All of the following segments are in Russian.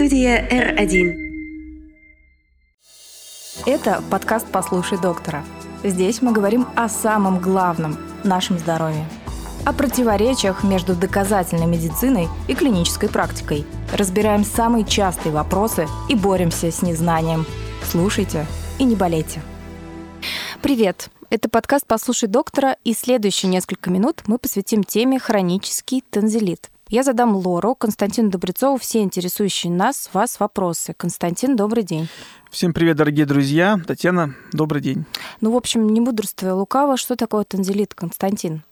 Студия R1. Это подкаст «Послушай доктора». Здесь мы говорим о самом главном – нашем здоровье. О противоречиях между доказательной медициной и клинической практикой. Разбираем самые частые вопросы и боремся с незнанием. Слушайте и не болейте. Привет! Это подкаст «Послушай доктора», и следующие несколько минут мы посвятим теме «Хронический танзелит». Я задам Лору, Константину Добрецову все интересующие нас, вас вопросы. Константин, добрый день. Всем привет, дорогие друзья. Татьяна, добрый день. Ну, в общем, не мудрствуя лукаво, что такое танзелит, Константин?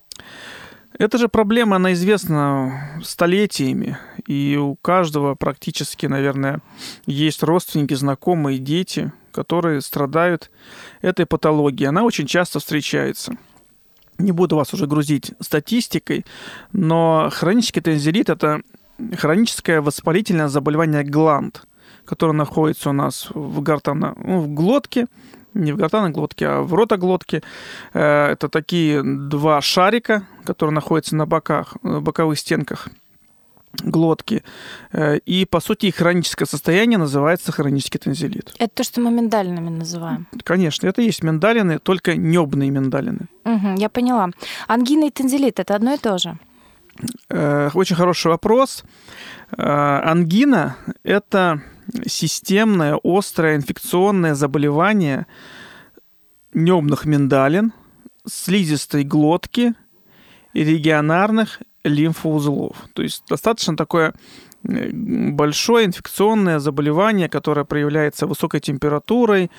Это же проблема, она известна столетиями, и у каждого практически, наверное, есть родственники, знакомые, дети, которые страдают этой патологией. Она очень часто встречается. Не буду вас уже грузить статистикой, но хронический тензилит – это хроническое воспалительное заболевание гланд, которое находится у нас в, гортано, ну, в глотке, не в гортанной глотке, а в ротоглотке. Э, это такие два шарика, которые находятся на боках, на боковых стенках глотки. Э, и, по сути, их хроническое состояние называется хронический тензилит. Это то, что мы миндалинами называем. Конечно, это есть миндалины, только небные миндалины. Угу, я поняла. Ангина и тензилит – это одно и то же? Э, очень хороший вопрос. Ангина – это системное, острое инфекционное заболевание небных миндалин, слизистой глотки и регионарных лимфоузлов. То есть достаточно такое э, большое инфекционное заболевание, которое проявляется высокой температурой,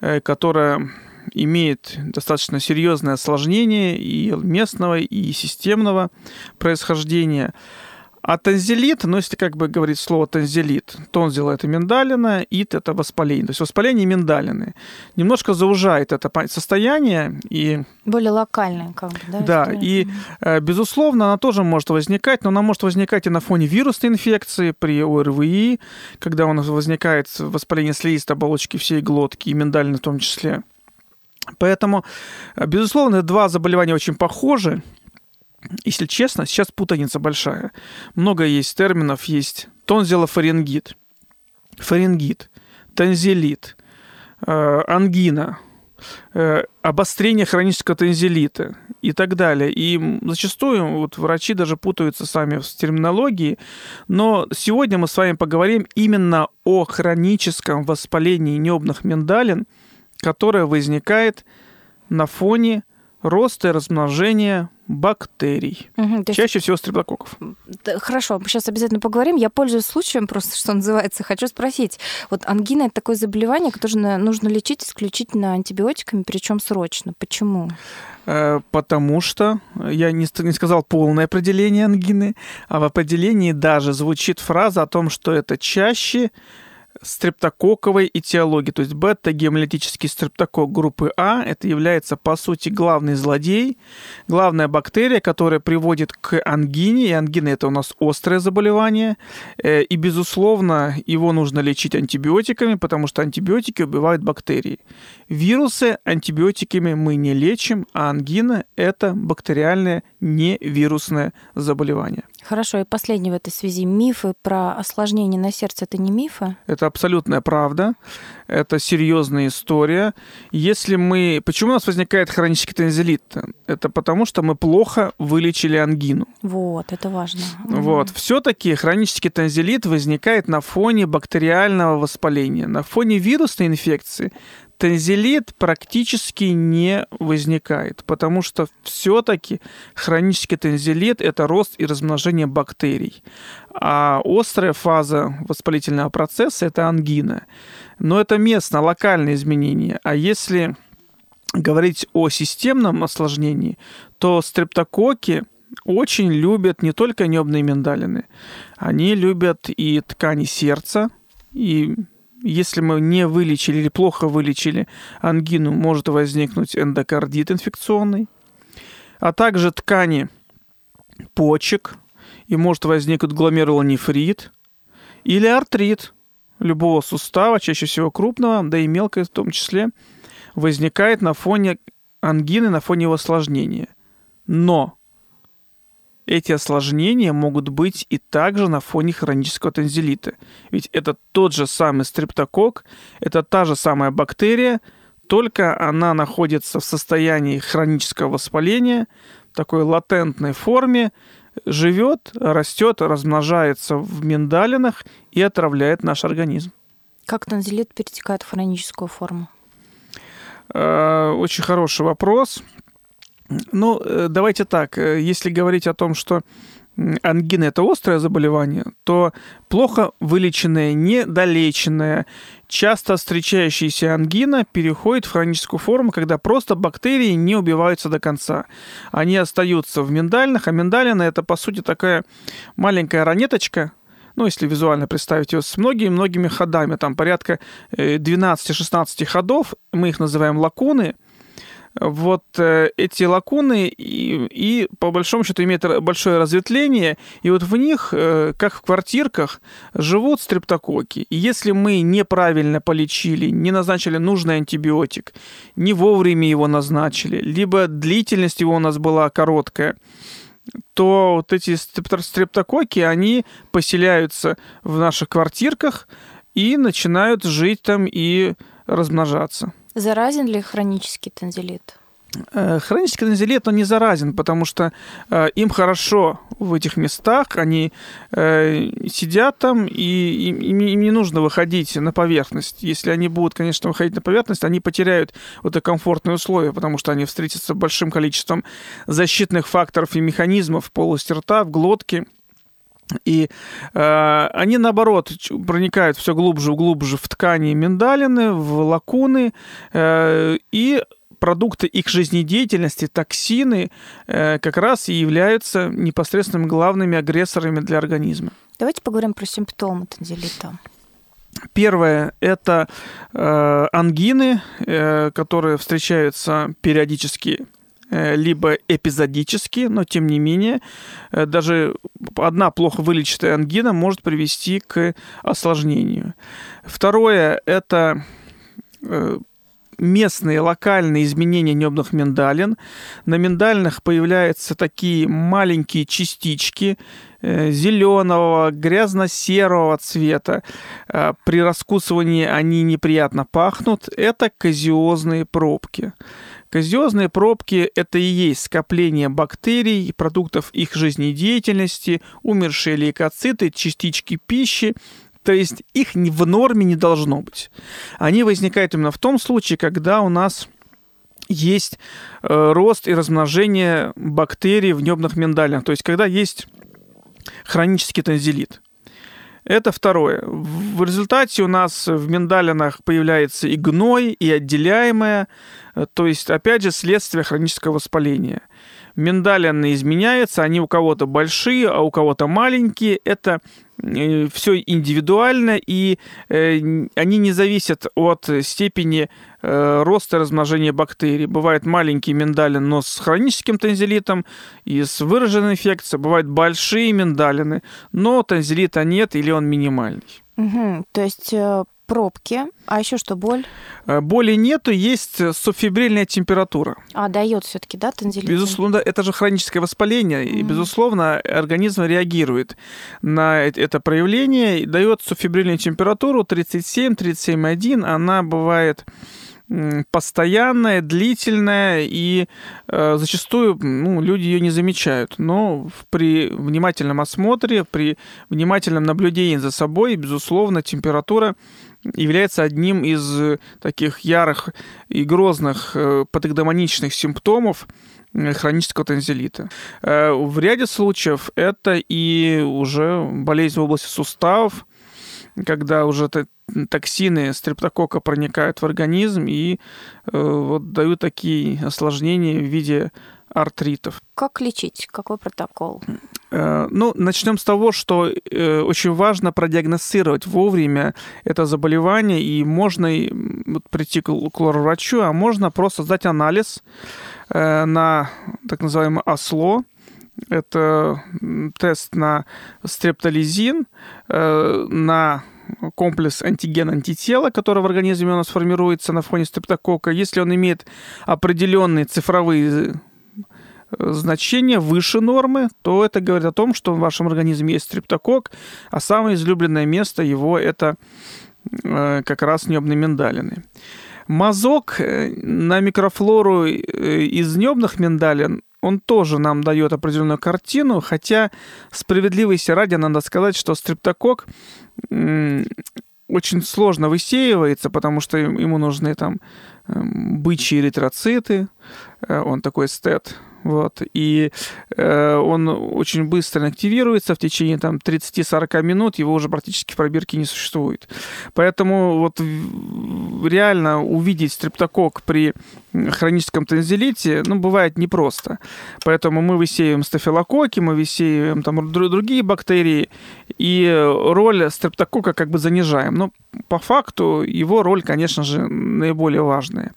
э, которое имеет достаточно серьезное осложнение и местного, и системного происхождения. А танзелит, ну, если как бы говорить слово танзелит, тонзил – это миндалина, ит – это воспаление. То есть воспаление миндалины. Немножко заужает это состояние и... Более локальное, как бы, да? Да, история? и, э, безусловно, она тоже может возникать, но она может возникать и на фоне вирусной инфекции при ОРВИ, когда у нас возникает воспаление слизистой оболочки всей глотки, и миндалины в том числе. Поэтому, э, безусловно, два заболевания очень похожи, если честно, сейчас путаница большая. Много есть терминов, есть тонзилофарингит, фарингит, танзелит, э, ангина, э, обострение хронического танзелита и так далее. И зачастую вот врачи даже путаются сами в терминологии, но сегодня мы с вами поговорим именно о хроническом воспалении небных миндалин, которое возникает на фоне роста и размножения бактерий. Угу, Чаще всего стрептококков. Хорошо, мы сейчас обязательно поговорим. Я пользуюсь случаем, просто что называется. Хочу спросить. Вот ангина – это такое заболевание, которое нужно лечить исключительно антибиотиками, причем срочно. Почему? Э, потому что я не, не сказал полное определение ангины, а в определении даже звучит фраза о том, что это чаще стрептококковой этиологии, то есть бета-гемолитический стрептокок группы А, это является, по сути, главный злодей, главная бактерия, которая приводит к ангине, и ангина это у нас острое заболевание, э, и, безусловно, его нужно лечить антибиотиками, потому что антибиотики убивают бактерии. Вирусы антибиотиками мы не лечим, а ангина – это бактериальное невирусное заболевание. Хорошо, и последний в этой связи. Мифы про осложнение на сердце – это не мифы? Это абсолютная правда. Это серьезная история. Если мы... Почему у нас возникает хронический тензилит? Это потому, что мы плохо вылечили ангину. Вот, это важно. Вот. Mm. Все-таки хронический тензилит возникает на фоне бактериального воспаления. На фоне вирусной инфекции Танзелит практически не возникает, потому что все-таки хронический танзелит – это рост и размножение бактерий. А острая фаза воспалительного процесса – это ангина. Но это местно, локальные изменения. А если говорить о системном осложнении, то стрептококи очень любят не только небные миндалины, они любят и ткани сердца, и если мы не вылечили или плохо вылечили ангину, может возникнуть эндокардит инфекционный, а также ткани почек, и может возникнуть гломерулонефрит или артрит любого сустава, чаще всего крупного, да и мелкого в том числе, возникает на фоне ангины, на фоне его осложнения. Но эти осложнения могут быть и также на фоне хронического танзелита. Ведь это тот же самый стрептокок, это та же самая бактерия, только она находится в состоянии хронического воспаления, в такой латентной форме, живет, растет, размножается в миндалинах и отравляет наш организм. Как танзелит перетекает в хроническую форму? Э, очень хороший вопрос. Ну, э, давайте так. Э, если говорить о том, что ангина – это острое заболевание, то плохо вылеченная, недолеченная, часто встречающаяся ангина переходит в хроническую форму, когда просто бактерии не убиваются до конца. Они остаются в миндальных, а миндалина – это, по сути, такая маленькая ранеточка, ну, если визуально представить ее, с многими-многими ходами, там порядка 12-16 ходов, мы их называем лакуны – вот э, эти лакуны и, и по большому счету имеют большое разветвление, и вот в них, э, как в квартирках, живут стрептококи. И если мы неправильно полечили, не назначили нужный антибиотик, не вовремя его назначили, либо длительность его у нас была короткая, то вот эти стрептококи, они поселяются в наших квартирках и начинают жить там и размножаться. Заразен ли хронический танзелит? Э, хронический танзелит, он не заразен, потому что э, им хорошо в этих местах, они э, сидят там, и им, им не нужно выходить на поверхность. Если они будут, конечно, выходить на поверхность, они потеряют вот это комфортные условия, потому что они встретятся большим количеством защитных факторов и механизмов в полости рта, в глотке, и э, они, наоборот, проникают все глубже и глубже в ткани миндалины, в лакуны, э, и продукты их жизнедеятельности, токсины, э, как раз и являются непосредственными главными агрессорами для организма. Давайте поговорим про симптомы танзелита. Первое – это э, ангины, э, которые встречаются периодически либо эпизодически, но тем не менее, э, даже одна плохо вылеченная ангина может привести к осложнению. Второе – это э, местные локальные изменения небных миндалин. На миндалинах появляются такие маленькие частички зеленого, грязно-серого цвета. При раскусывании они неприятно пахнут. Это казиозные пробки. Казиозные пробки – это и есть скопление бактерий, продуктов их жизнедеятельности, умершие лейкоциты, частички пищи, то есть их в норме не должно быть. Они возникают именно в том случае, когда у нас есть э, рост и размножение бактерий в небных миндалях, то есть когда есть хронический танзелит. Это второе. В результате у нас в миндалинах появляется и гной, и отделяемое, то есть, опять же, следствие хронического воспаления. Миндалины изменяются, они у кого-то большие, а у кого-то маленькие. Это э, все индивидуально, и э, они не зависят от степени роста и размножения бактерий. Бывает маленький миндалин, но с хроническим танзелитом и с выраженной инфекцией. Бывают большие миндалины, но танзелита нет или он минимальный. Угу, то есть пробки. А еще что, боль? Э, боли нету, есть субфибрильная температура. А, дает все-таки, да, танзелит? Безусловно, это же хроническое воспаление, mm-hmm. и, безусловно, организм реагирует на это проявление и дает субфибрильную температуру 37-37,1. Она бывает постоянная, длительная, и э, зачастую ну, люди ее не замечают. Но при внимательном осмотре, при внимательном наблюдении за собой, безусловно, температура является одним из таких ярых и грозных э, патогномоничных симптомов э, хронического танзелита. Э, в ряде случаев это и уже болезнь в области суставов, когда уже токсины стрептокока проникают в организм и вот дают такие осложнения в виде артритов. Как лечить? Какой протокол? Э, ну, начнем с того, что э, очень важно продиагностировать вовремя это заболевание, и можно прийти к лор-врачу, а можно просто сдать анализ э, на так называемое осло, это тест на стрептолизин, на комплекс антиген-антитела, который в организме у нас формируется на фоне стрептокока. Если он имеет определенные цифровые значение выше нормы, то это говорит о том, что в вашем организме есть стрептокок, а самое излюбленное место его это э, как раз небные миндалины. Мазок э, на микрофлору э, из небных миндалин он тоже нам дает определенную картину, хотя справедливости ради надо сказать, что стрептокок очень сложно высеивается, потому что ему нужны там эм, бычьи эритроциты, он такой стет, вот, и э, он очень быстро активируется, в течение там 30-40 минут его уже практически в пробирке не существует. Поэтому вот реально увидеть стрептокок при хроническом танзелите, ну, бывает непросто. Поэтому мы высеиваем стафилококки, мы высеиваем там другие бактерии, и роль стрептокока как бы занижаем. Но по факту его роль, конечно же, наиболее важная.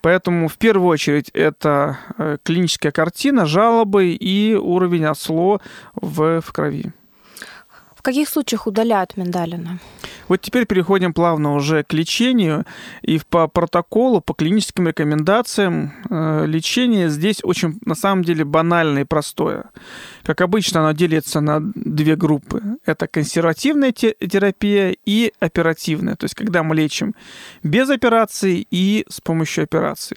Поэтому в первую очередь это э, клиническая картина, жалобы и уровень осло в, в крови. В каких случаях удаляют миндалины? Вот теперь переходим плавно уже к лечению. И по протоколу, по клиническим рекомендациям э, лечение здесь очень, на самом деле, банальное и простое. Как обычно, оно делится на две группы. Это консервативная терапия и оперативная. То есть, когда мы лечим без операции и с помощью операции.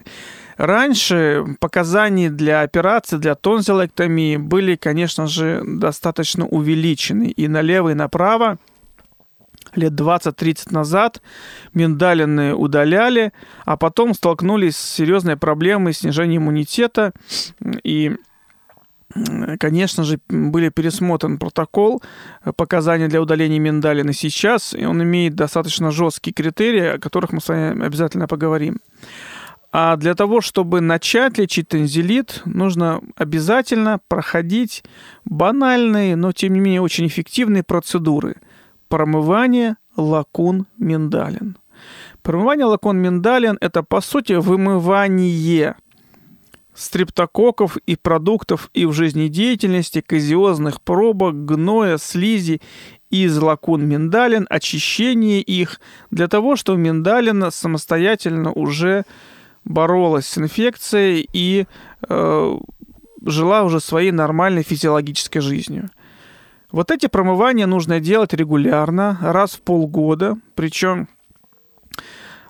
Раньше показания для операции, для тонзиллэктомии были, конечно же, достаточно увеличены. И налево, и направо. Лет 20-30 назад миндалины удаляли, а потом столкнулись с серьезной проблемой снижения иммунитета. И Конечно же, были пересмотрен протокол показаний для удаления миндалины сейчас, и он имеет достаточно жесткие критерии, о которых мы с вами обязательно поговорим. А для того, чтобы начать лечить танзелит, нужно обязательно проходить банальные, но тем не менее очень эффективные процедуры – промывание лакун миндалин. Промывание лакун миндалин – это, по сути, вымывание стрептококков и продуктов и в жизнедеятельности, казиозных пробок, гноя, слизи из лакун миндалин, очищение их для того, чтобы миндалина самостоятельно уже боролась с инфекцией и э, жила уже своей нормальной физиологической жизнью. Вот эти промывания нужно делать регулярно, раз в полгода, причем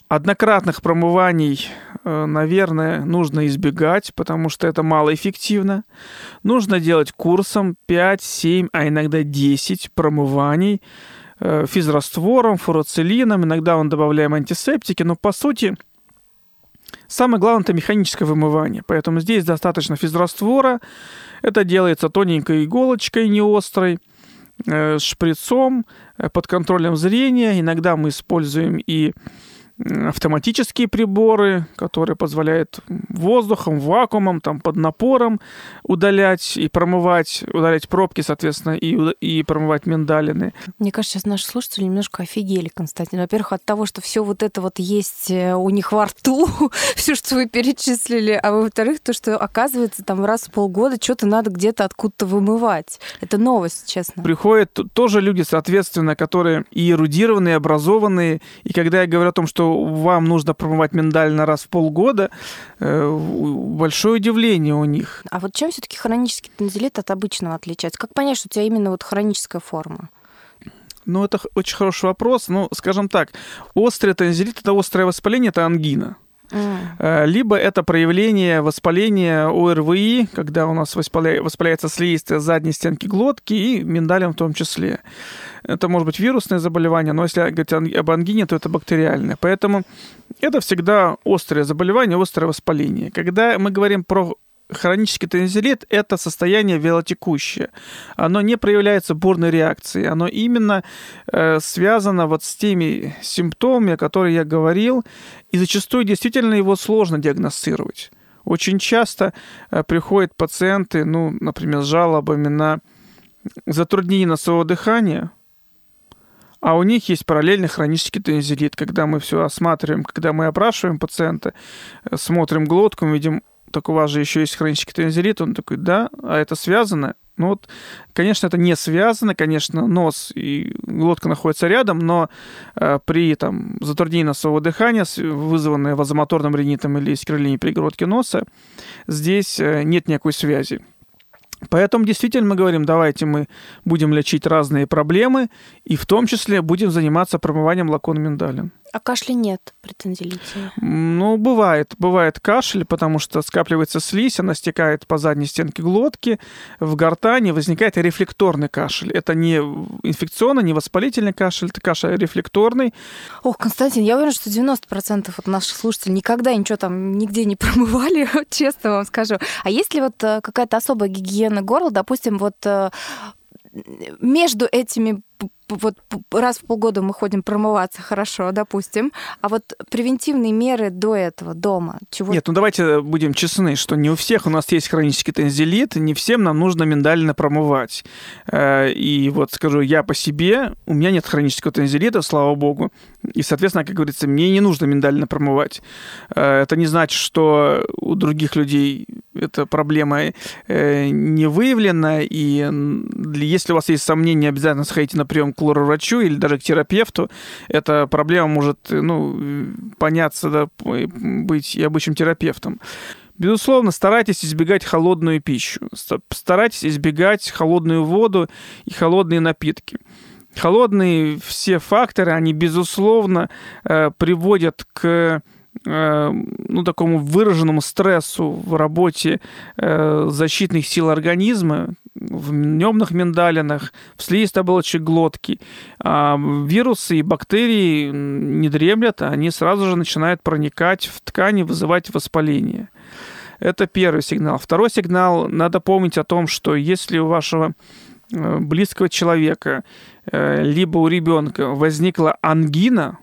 Однократных промываний, э, наверное, нужно избегать, потому что это малоэффективно. Нужно делать курсом 5, 7, а иногда 10 промываний э, физраствором, фуроцилином. Иногда он добавляем антисептики, но по сути самое главное это механическое вымывание. Поэтому здесь достаточно физраствора. Это делается тоненькой иголочкой, не острой э, шприцом под контролем зрения. Иногда мы используем и автоматические приборы, которые позволяют воздухом, вакуумом, там, под напором удалять и промывать, удалять пробки, соответственно, и, и промывать миндалины. Мне кажется, сейчас наши слушатели немножко офигели, Константин. Во-первых, от того, что все вот это вот есть э, у них во рту, все, что вы перечислили, а во-вторых, то, что оказывается там раз в полгода что-то надо где-то откуда-то вымывать. Это новость, честно. Приходят тоже люди, соответственно, которые и эрудированные, и образованные, и когда я говорю о том, что вам нужно промывать миндаль раз в полгода, э, большое удивление у них. А вот чем все-таки хронический танзелит от обычного отличается? Как понять, что у тебя именно вот хроническая форма? Ну, это очень хороший вопрос. Ну, скажем так, острый танзелит – это острое воспаление, это ангина. Mm. Либо это проявление воспаления ОРВИ, когда у нас воспаля... воспаляется слизистая задней стенки глотки и миндалем в том числе. Это может быть вирусное заболевание, но если говорить об ангине, то это бактериальное. Поэтому это всегда острое заболевание, острое воспаление. Когда мы говорим про хронический тонзиллит – это состояние велотекущее. Оно не проявляется бурной реакцией. Оно именно э, связано вот с теми симптомами, о которых я говорил, и зачастую действительно его сложно диагностировать. Очень часто э, приходят пациенты, ну, например, с жалобами на затруднение носового дыхания, а у них есть параллельный хронический тонзиллит, когда мы все осматриваем, когда мы опрашиваем пациента, смотрим глотку, мы видим, так у вас же еще есть хронический тонзиллит, он такой, да, а это связано? Ну вот, конечно, это не связано, конечно, нос и глотка находятся рядом, но э, при там, затруднении носового дыхания, вызванное вазомоторным ринитом или искривлением перегородки носа, здесь э, нет никакой связи. Поэтому действительно мы говорим, давайте мы будем лечить разные проблемы, и в том числе будем заниматься промыванием лакон миндалин. А кашля нет при тензилите? Ну, бывает. Бывает кашель, потому что скапливается слизь, она стекает по задней стенке глотки, в гортани возникает рефлекторный кашель. Это не инфекционный, не воспалительный кашель, это кашель рефлекторный. Ох, Константин, я уверена, что 90% от наших слушателей никогда ничего там нигде не промывали, честно вам скажу. А есть ли вот э, какая-то особая гигиена горла, допустим, вот э, между этими вот раз в полгода мы ходим промываться, хорошо, допустим. А вот превентивные меры до этого дома, чего? Нет, ну давайте будем честны, что не у всех у нас есть хронический тензилит, не всем нам нужно миндально промывать. Э, и вот скажу, я по себе, у меня нет хронического тензилита, слава богу. И, соответственно, как говорится, мне не нужно миндально промывать. Э, это не значит, что у других людей эта проблема э, не выявлена, и если у вас есть сомнения, обязательно сходите на прием к лор-врачу или даже к терапевту. Эта проблема может ну, поняться, да, быть и обычным терапевтом. Безусловно, старайтесь избегать холодную пищу, старайтесь избегать холодную воду и холодные напитки. Холодные все факторы, они, безусловно, э, приводят к Э, ну, такому выраженному стрессу в работе э, защитных сил организма, в немных миндалинах, в слизистой глотки. А вирусы и бактерии не дремлят, они сразу же начинают проникать в ткани, вызывать воспаление. Это первый сигнал. Второй сигнал, надо помнить о том, что если у вашего э, близкого человека, либо у ребенка возникла ангина,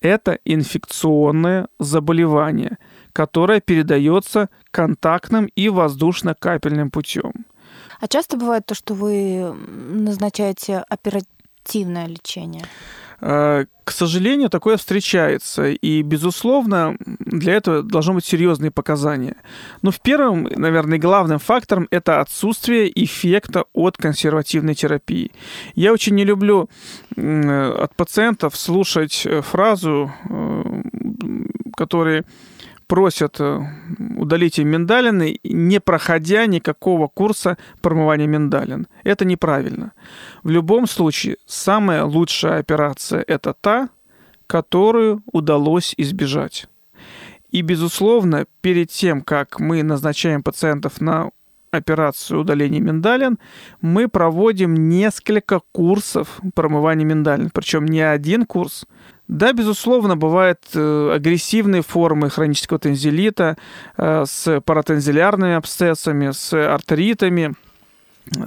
это инфекционное заболевание, которое передается контактным и воздушно-капельным путем. А часто бывает то, что вы назначаете оперативное лечение? Э, к сожалению, такое встречается. И, безусловно, для этого должны быть серьезные показания. Но в первом, наверное, главным фактором это отсутствие эффекта от консервативной терапии. Я очень не люблю от пациентов слушать э, фразу, э, которые просят э, удалить им миндалины, не проходя никакого курса промывания миндалин. Это неправильно. В любом случае, самая лучшая операция – это та, которую удалось избежать. И, безусловно, перед тем, как мы назначаем пациентов на операцию удаления миндалин, мы проводим несколько курсов промывания миндалин. Причем не один курс, да, безусловно, бывают э, агрессивные формы хронического тензилита э, с паратензилярными абсцессами, с артеритами –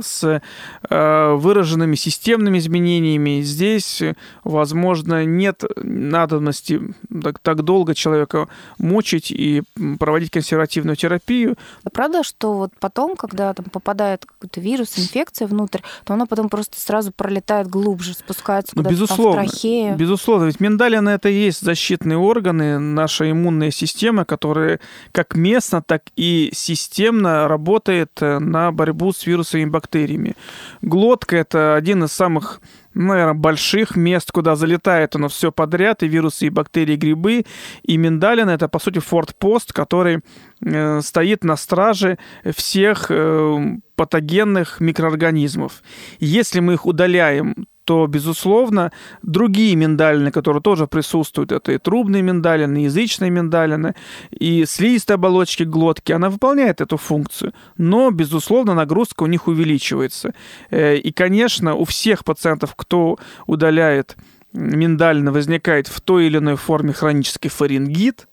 с э, выраженными системными изменениями. Здесь, возможно, нет надобности так, так долго человека мучить и проводить консервативную терапию. Правда, что вот потом, когда там попадает какой-то вирус, инфекция внутрь, то она потом просто сразу пролетает глубже, спускается ну, куда-то безусловно, там в трахею? Безусловно, ведь миндалины это и есть защитные органы, наша иммунная система, которая как местно, так и системно работает на борьбу с вирусами бактериями. Глотка – это один из самых наверное, больших мест, куда залетает оно все подряд, и вирусы, и бактерии, и грибы. И миндалин — это, по сути, фортпост, который э, стоит на страже всех э, патогенных микроорганизмов. Если мы их удаляем, то, безусловно, другие миндалины, которые тоже присутствуют, это и трубные миндалины, и язычные миндалины, и слизистые оболочки глотки, она выполняет эту функцию, но, безусловно, нагрузка у них увеличивается. Э, и, конечно, у всех пациентов, кто удаляет миндалины, возникает в той или иной форме хронический фарингит,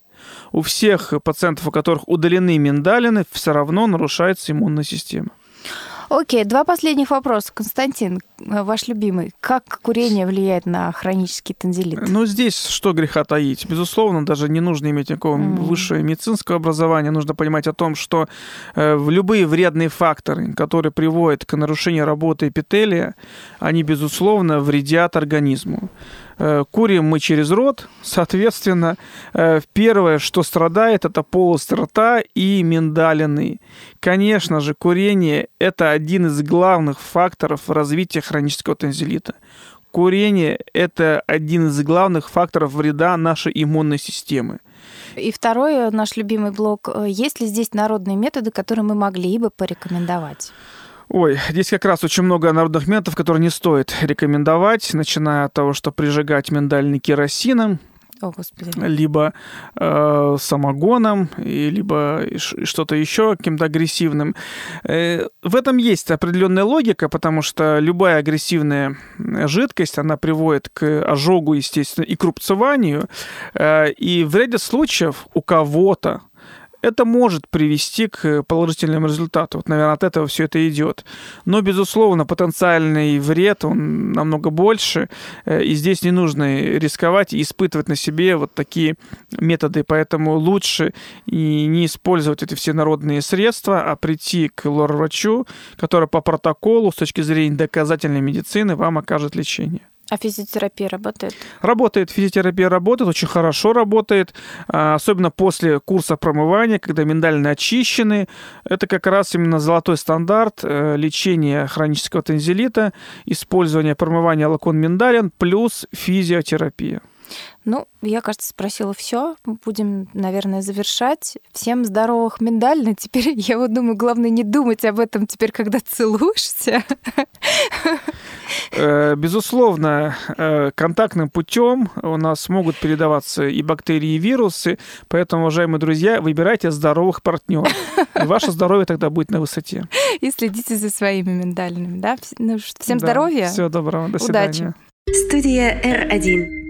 у всех пациентов, у которых удалены миндалины, все равно нарушается иммунная система. Окей, два последних вопроса. Константин, ваш любимый. Как курение влияет на хронический тензилит? Ну, здесь что греха таить. Безусловно, даже не нужно иметь никакого mm. высшего медицинского образования. Нужно понимать о том, что э, любые вредные факторы, которые приводят к нарушению работы эпителия, они, безусловно, вредят организму. Э, курим мы через рот, соответственно, э, первое, что страдает, это полость рта и миндалины. Конечно же, курение – это один из главных факторов развития хронического танзелита. Курение – это один из главных факторов вреда нашей иммунной системы. И второй э, наш любимый блок. Есть ли здесь народные методы, которые мы могли бы порекомендовать? Ой, здесь как раз очень много народных методов, которые не стоит рекомендовать, начиная от того, что прижигать миндальный керосином, о, Господи. либо э, самогоном, и, либо что-то еще каким-то агрессивным. Э, в этом есть определенная логика, потому что любая агрессивная жидкость, она приводит к ожогу, естественно, и к рубцеванию. Э, и в ряде случаев у кого-то это может привести к положительному результату. Вот, наверное, от этого все это идет. Но, безусловно, потенциальный вред, он намного больше, э, и здесь не нужно рисковать и испытывать на себе вот такие методы. Поэтому лучше и не использовать эти все народные средства, а прийти к лор-врачу, который по протоколу, с точки зрения доказательной медицины, вам окажет лечение. А физиотерапия работает? Работает. Физиотерапия работает, очень хорошо работает. А, особенно после курса промывания, когда миндальные очищены. Это как раз именно золотой стандарт э, лечения хронического танзелита, использование промывания лакон миндалин плюс физиотерапия. Ну, я, кажется, спросила все. Будем, наверное, завершать. Всем здоровых миндально. Теперь я вот думаю, главное не думать об этом теперь, когда целуешься. Э, безусловно, э, контактным путем у нас могут передаваться и бактерии, и вирусы, поэтому, уважаемые друзья, выбирайте здоровых партнеров. И ваше здоровье тогда будет на высоте. И следите за своими миндальными. Да? Ну, всем да. здоровья. Всего доброго. До свидания. Удачи. Студия R1.